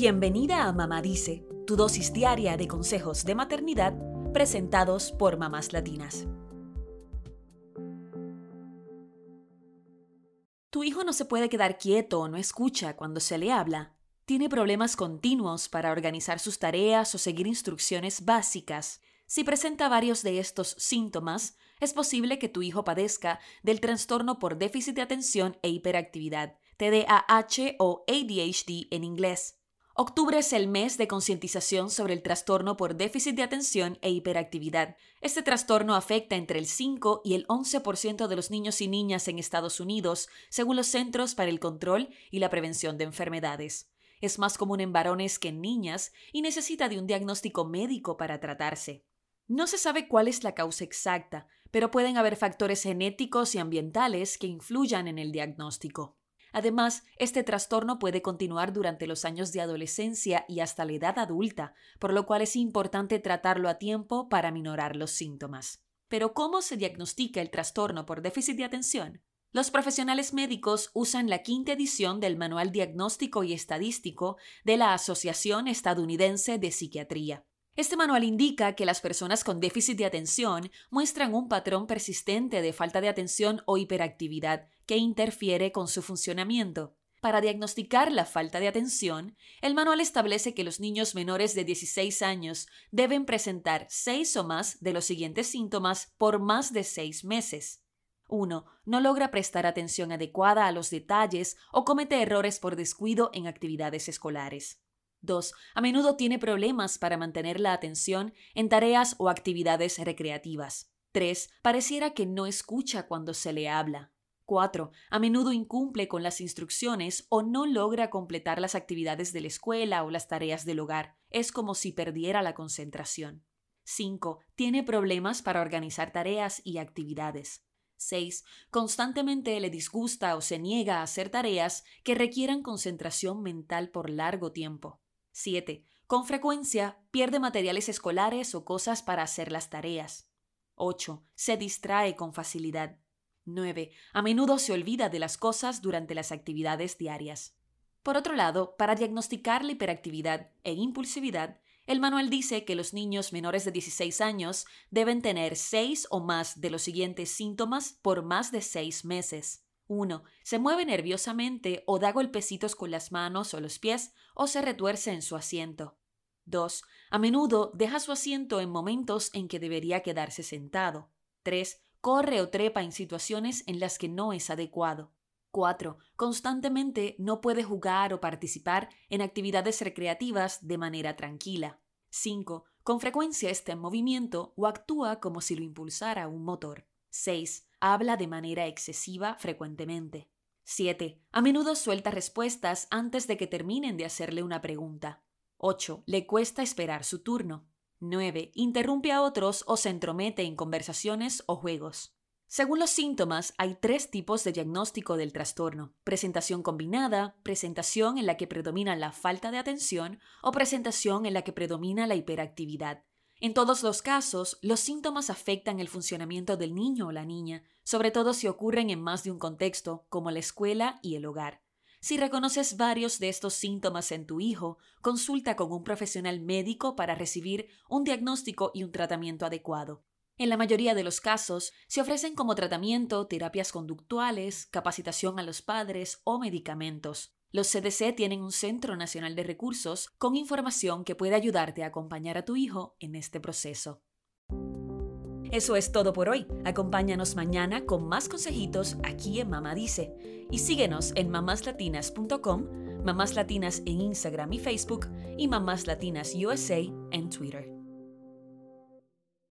Bienvenida a Mamá Dice, tu dosis diaria de consejos de maternidad presentados por mamás latinas. Tu hijo no se puede quedar quieto o no escucha cuando se le habla. Tiene problemas continuos para organizar sus tareas o seguir instrucciones básicas. Si presenta varios de estos síntomas, es posible que tu hijo padezca del trastorno por déficit de atención e hiperactividad, TDAH o ADHD en inglés. Octubre es el mes de concientización sobre el trastorno por déficit de atención e hiperactividad. Este trastorno afecta entre el 5 y el 11% de los niños y niñas en Estados Unidos, según los Centros para el Control y la Prevención de Enfermedades. Es más común en varones que en niñas y necesita de un diagnóstico médico para tratarse. No se sabe cuál es la causa exacta, pero pueden haber factores genéticos y ambientales que influyan en el diagnóstico. Además, este trastorno puede continuar durante los años de adolescencia y hasta la edad adulta, por lo cual es importante tratarlo a tiempo para minorar los síntomas. Pero ¿cómo se diagnostica el trastorno por déficit de atención? Los profesionales médicos usan la quinta edición del Manual Diagnóstico y Estadístico de la Asociación Estadounidense de Psiquiatría. Este manual indica que las personas con déficit de atención muestran un patrón persistente de falta de atención o hiperactividad que interfiere con su funcionamiento. Para diagnosticar la falta de atención, el manual establece que los niños menores de 16 años deben presentar seis o más de los siguientes síntomas por más de seis meses. 1. No logra prestar atención adecuada a los detalles o comete errores por descuido en actividades escolares. 2. A menudo tiene problemas para mantener la atención en tareas o actividades recreativas. 3. Pareciera que no escucha cuando se le habla. 4. A menudo incumple con las instrucciones o no logra completar las actividades de la escuela o las tareas del hogar. Es como si perdiera la concentración. 5. Tiene problemas para organizar tareas y actividades. 6. Constantemente le disgusta o se niega a hacer tareas que requieran concentración mental por largo tiempo. 7. Con frecuencia pierde materiales escolares o cosas para hacer las tareas. 8. Se distrae con facilidad. 9. A menudo se olvida de las cosas durante las actividades diarias. Por otro lado, para diagnosticar la hiperactividad e impulsividad, el manual dice que los niños menores de 16 años deben tener 6 o más de los siguientes síntomas por más de 6 meses. 1. Se mueve nerviosamente o da golpecitos con las manos o los pies o se retuerce en su asiento. 2. A menudo deja su asiento en momentos en que debería quedarse sentado. 3. Corre o trepa en situaciones en las que no es adecuado. 4. Constantemente no puede jugar o participar en actividades recreativas de manera tranquila. 5. Con frecuencia está en movimiento o actúa como si lo impulsara un motor. 6. Habla de manera excesiva frecuentemente. 7. A menudo suelta respuestas antes de que terminen de hacerle una pregunta. 8. Le cuesta esperar su turno. 9. Interrumpe a otros o se entromete en conversaciones o juegos. Según los síntomas, hay tres tipos de diagnóstico del trastorno. Presentación combinada, presentación en la que predomina la falta de atención o presentación en la que predomina la hiperactividad. En todos los casos, los síntomas afectan el funcionamiento del niño o la niña, sobre todo si ocurren en más de un contexto, como la escuela y el hogar. Si reconoces varios de estos síntomas en tu hijo, consulta con un profesional médico para recibir un diagnóstico y un tratamiento adecuado. En la mayoría de los casos, se ofrecen como tratamiento terapias conductuales, capacitación a los padres o medicamentos. Los CDC tienen un Centro Nacional de Recursos con información que puede ayudarte a acompañar a tu hijo en este proceso. Eso es todo por hoy. Acompáñanos mañana con más consejitos aquí en Mamá Dice. Y síguenos en mamáslatinas.com, Mamás Latinas en Instagram y Facebook y Mamás Latinas USA en Twitter.